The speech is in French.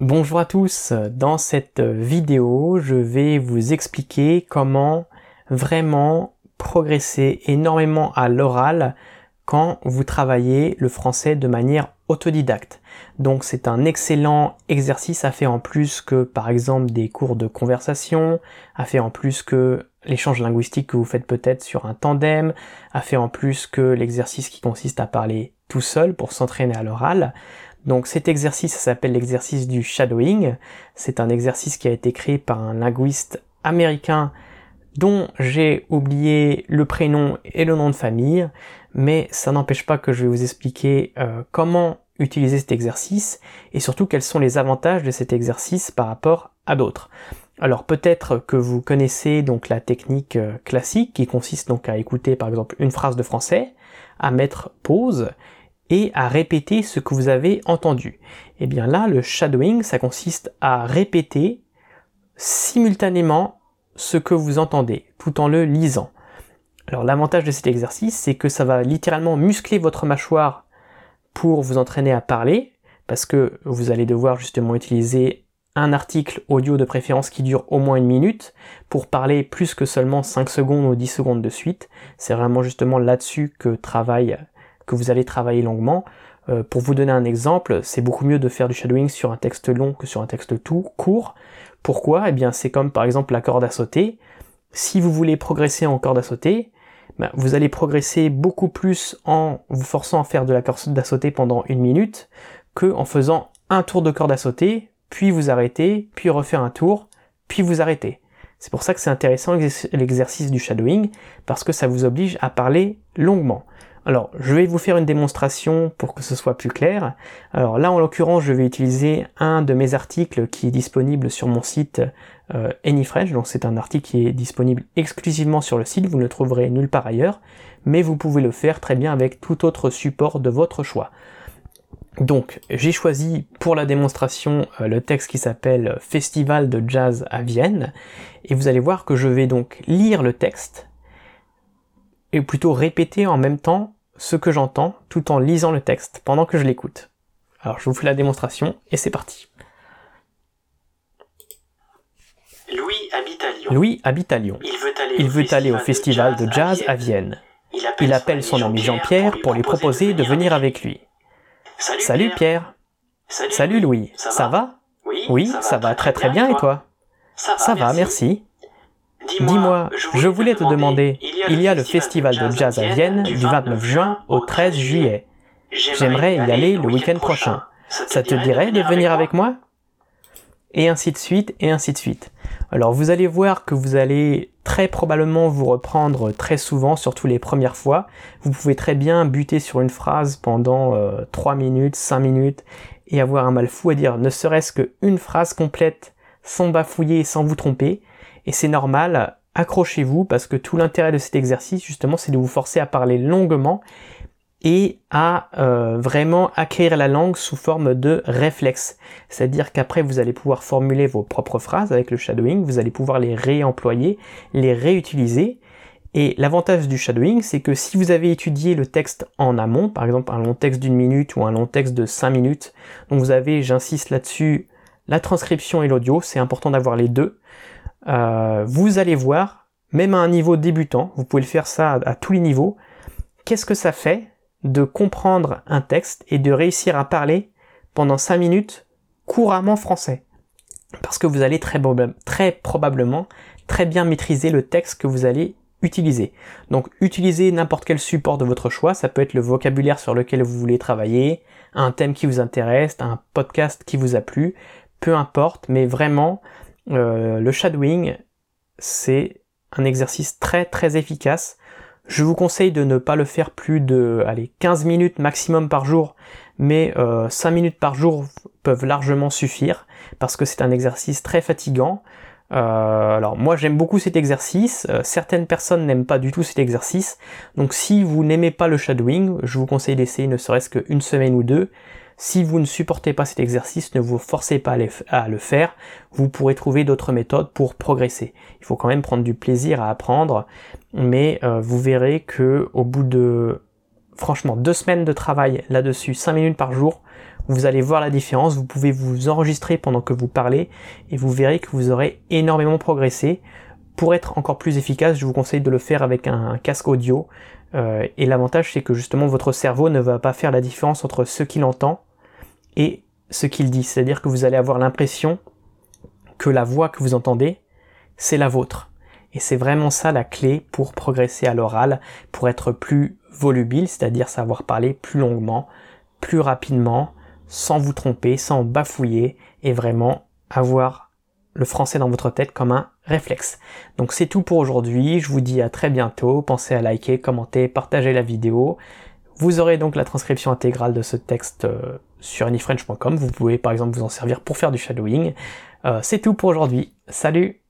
Bonjour à tous, dans cette vidéo je vais vous expliquer comment vraiment progresser énormément à l'oral quand vous travaillez le français de manière autodidacte. Donc c'est un excellent exercice à faire en plus que par exemple des cours de conversation, à faire en plus que l'échange linguistique que vous faites peut-être sur un tandem, à faire en plus que l'exercice qui consiste à parler tout seul pour s'entraîner à l'oral. Donc cet exercice s'appelle l'exercice du shadowing. C'est un exercice qui a été créé par un linguiste américain dont j'ai oublié le prénom et le nom de famille, mais ça n'empêche pas que je vais vous expliquer euh, comment utiliser cet exercice et surtout quels sont les avantages de cet exercice par rapport à d'autres. Alors peut-être que vous connaissez donc la technique euh, classique qui consiste donc à écouter par exemple une phrase de français, à mettre pause et à répéter ce que vous avez entendu. Et eh bien là, le shadowing, ça consiste à répéter simultanément ce que vous entendez, tout en le lisant. Alors l'avantage de cet exercice, c'est que ça va littéralement muscler votre mâchoire pour vous entraîner à parler, parce que vous allez devoir justement utiliser un article audio de préférence qui dure au moins une minute pour parler plus que seulement 5 secondes ou 10 secondes de suite. C'est vraiment justement là-dessus que travaille que vous allez travailler longuement. Euh, pour vous donner un exemple, c'est beaucoup mieux de faire du shadowing sur un texte long que sur un texte tout court. Pourquoi? Eh bien, c'est comme par exemple la corde à sauter. Si vous voulez progresser en corde à sauter, ben, vous allez progresser beaucoup plus en vous forçant à faire de la corde à sauter pendant une minute que en faisant un tour de corde à sauter, puis vous arrêtez, puis refaire un tour, puis vous arrêtez. C'est pour ça que c'est intéressant l'exercice du shadowing, parce que ça vous oblige à parler longuement. Alors, je vais vous faire une démonstration pour que ce soit plus clair. Alors là, en l'occurrence, je vais utiliser un de mes articles qui est disponible sur mon site euh, AnyFresh. Donc c'est un article qui est disponible exclusivement sur le site, vous ne le trouverez nulle part ailleurs, mais vous pouvez le faire très bien avec tout autre support de votre choix. Donc, j'ai choisi pour la démonstration euh, le texte qui s'appelle Festival de jazz à Vienne, et vous allez voir que je vais donc lire le texte, et plutôt répéter en même temps ce que j'entends tout en lisant le texte pendant que je l'écoute. Alors je vous fais la démonstration et c'est parti. Louis habite à Lyon. Louis habite à Lyon. Il veut aller, au, festival de jazz, à Vienne. Il appelle, son ami Jean-Pierre pour lui proposer de venir avec lui. Salut, Pierre. Salut, Louis. Ça, va Oui, ça, va très très bien et toi Ça va, merci. Dis-moi, je voulais te demander, il y a le festival de jazz à Vienne du 29 juin au 13 juillet. J'aimerais y aller le week-end prochain. Ça te dirait de venir avec moi? Et ainsi de suite, et ainsi de suite. Alors vous allez voir que vous allez très probablement vous reprendre très souvent, surtout les premières fois. Vous pouvez très bien buter sur une phrase pendant 3 euh, minutes, 5 minutes, et avoir un mal fou à dire ne serait-ce qu'une phrase complète sans bafouiller sans vous tromper. Et c'est normal, accrochez-vous parce que tout l'intérêt de cet exercice justement c'est de vous forcer à parler longuement et à euh, vraiment acquérir la langue sous forme de réflexe. C'est-à-dire qu'après vous allez pouvoir formuler vos propres phrases avec le shadowing, vous allez pouvoir les réemployer, les réutiliser. Et l'avantage du shadowing, c'est que si vous avez étudié le texte en amont, par exemple un long texte d'une minute ou un long texte de cinq minutes, donc vous avez, j'insiste là-dessus, la transcription et l'audio, c'est important d'avoir les deux. Euh, vous allez voir, même à un niveau débutant, vous pouvez le faire ça à, tous les niveaux, qu'est-ce que ça fait de comprendre un texte et de réussir à parler pendant 5 minutes couramment français? Parce que vous allez très, très probablement très bien maîtriser le texte que vous allez utiliser. Donc utilisez n'importe quel support de votre choix, ça peut être le vocabulaire sur lequel vous voulez travailler, un thème qui vous intéresse, un podcast qui vous a plu, peu importe, mais vraiment euh, le shadowing, c'est un exercice très très efficace. Je vous conseille de ne pas le faire plus de allez, 15 minutes maximum par jour, mais 5 euh, minutes par jour peuvent largement suffire parce que c'est un exercice très fatigant. Euh, alors moi j'aime beaucoup cet exercice, certaines personnes n'aiment pas du tout cet exercice, donc si vous n'aimez pas le shadowing, je vous conseille d'essayer ne serait-ce qu'une semaine ou deux, si vous ne supportez pas cet exercice, ne vous forcez pas à le faire. Vous pourrez trouver d'autres méthodes pour progresser. Il faut quand même prendre du plaisir à apprendre, mais euh, vous verrez que au bout de franchement deux semaines de travail là-dessus, 5 minutes par jour, Vous allez voir la différence, vous pouvez vous enregistrer pendant que vous parlez et vous verrez que vous aurez énormément progressé. Pour être encore plus efficace, je vous conseille de le faire avec un casque audio. Euh, et l'avantage, c'est que justement, votre cerveau ne va pas faire la différence entre ce qu'il entend et ce qu'il dit. C'est-à-dire que vous allez avoir l'impression que la voix que vous entendez, c'est la vôtre. Et c'est vraiment ça la clé pour progresser à l'oral, pour être plus volubile, c'est-à-dire savoir parler plus longuement, plus rapidement, sans vous tromper, sans bafouiller, et vraiment avoir le français dans votre tête comme un réflexe. Donc c'est tout pour aujourd'hui, je vous dis à très bientôt, pensez à liker, commenter, partager la vidéo. Vous aurez donc la transcription intégrale de ce texte euh, sur anyfrench.com, vous pouvez par exemple vous en servir pour faire du shadowing. Euh, c'est tout pour aujourd'hui, salut